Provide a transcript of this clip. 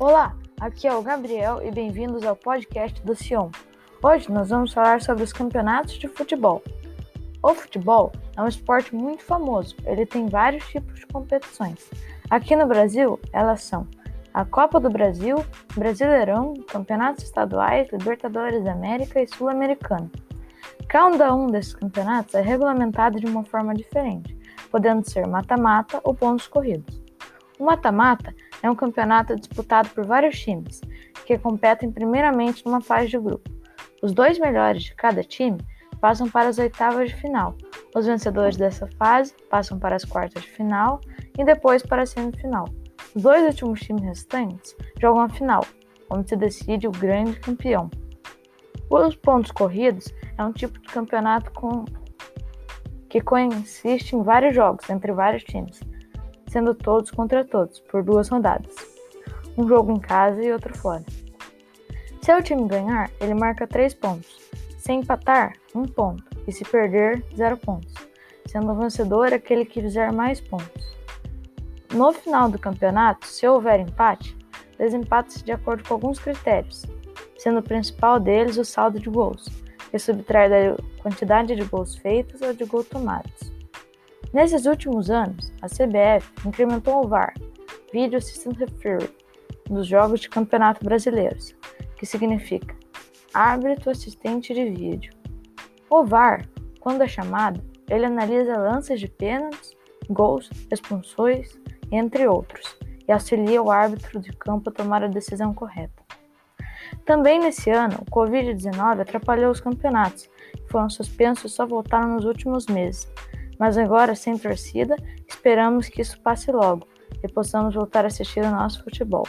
Olá, aqui é o Gabriel e bem-vindos ao podcast do Sion. Hoje nós vamos falar sobre os campeonatos de futebol. O futebol é um esporte muito famoso, ele tem vários tipos de competições. Aqui no Brasil, elas são a Copa do Brasil, Brasileirão, Campeonatos Estaduais, Libertadores da América e Sul-Americano. Cada um desses campeonatos é regulamentado de uma forma diferente, podendo ser mata-mata ou pontos corridos. O mata-mata é um campeonato disputado por vários times, que competem primeiramente numa fase de grupo. Os dois melhores de cada time passam para as oitavas de final. Os vencedores dessa fase passam para as quartas de final e depois para a semifinal. Os dois últimos times restantes jogam a final, onde se decide o grande campeão. Os pontos corridos é um tipo de campeonato com... que consiste em vários jogos entre vários times sendo todos contra todos, por duas rodadas. Um jogo em casa e outro fora. Se o time ganhar, ele marca 3 pontos. Se empatar, 1 um ponto. E se perder, 0 pontos. Sendo o vencedor aquele que fizer mais pontos. No final do campeonato, se houver empate, desempata-se de acordo com alguns critérios, sendo o principal deles o saldo de gols, que subtrai da quantidade de gols feitos ou de gols tomados. Nesses últimos anos, a CBF incrementou o VAR, Video Assistant Referee, nos jogos de campeonato brasileiros, que significa árbitro assistente de vídeo. O VAR, quando é chamado, ele analisa lances de pênaltis, gols, expulsões, entre outros, e auxilia o árbitro de campo a tomar a decisão correta. Também nesse ano, o Covid-19 atrapalhou os campeonatos, que foram suspensos e só voltaram nos últimos meses, mas agora, sem torcida, esperamos que isso passe logo e possamos voltar a assistir o nosso futebol.